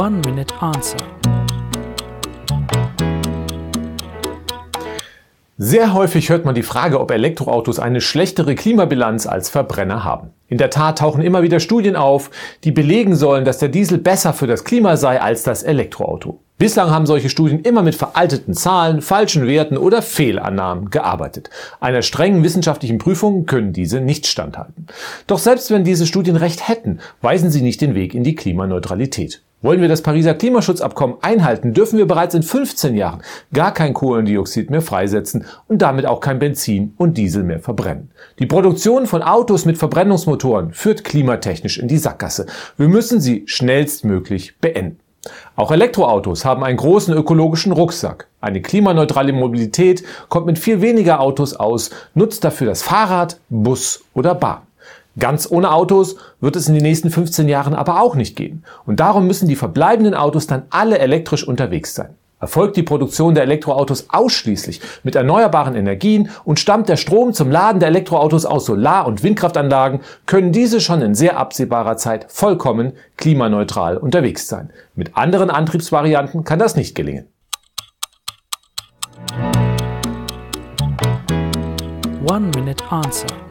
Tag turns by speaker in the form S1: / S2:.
S1: One Minute Answer.
S2: Sehr häufig hört man die Frage, ob Elektroautos eine schlechtere Klimabilanz als Verbrenner haben. In der Tat tauchen immer wieder Studien auf, die belegen sollen, dass der Diesel besser für das Klima sei als das Elektroauto. Bislang haben solche Studien immer mit veralteten Zahlen, falschen Werten oder Fehlannahmen gearbeitet. Einer strengen wissenschaftlichen Prüfung können diese nicht standhalten. Doch selbst wenn diese Studien recht hätten, weisen sie nicht den Weg in die Klimaneutralität. Wollen wir das Pariser Klimaschutzabkommen einhalten, dürfen wir bereits in 15 Jahren gar kein Kohlendioxid mehr freisetzen und damit auch kein Benzin und Diesel mehr verbrennen. Die Produktion von Autos mit Verbrennungsmotoren führt klimatechnisch in die Sackgasse. Wir müssen sie schnellstmöglich beenden. Auch Elektroautos haben einen großen ökologischen Rucksack. Eine klimaneutrale Mobilität kommt mit viel weniger Autos aus, nutzt dafür das Fahrrad, Bus oder Bahn. Ganz ohne Autos wird es in den nächsten 15 Jahren aber auch nicht gehen. Und darum müssen die verbleibenden Autos dann alle elektrisch unterwegs sein. Erfolgt die Produktion der Elektroautos ausschließlich mit erneuerbaren Energien und stammt der Strom zum Laden der Elektroautos aus Solar- und Windkraftanlagen, können diese schon in sehr absehbarer Zeit vollkommen klimaneutral unterwegs sein. Mit anderen Antriebsvarianten kann das nicht gelingen.
S1: One Minute Answer.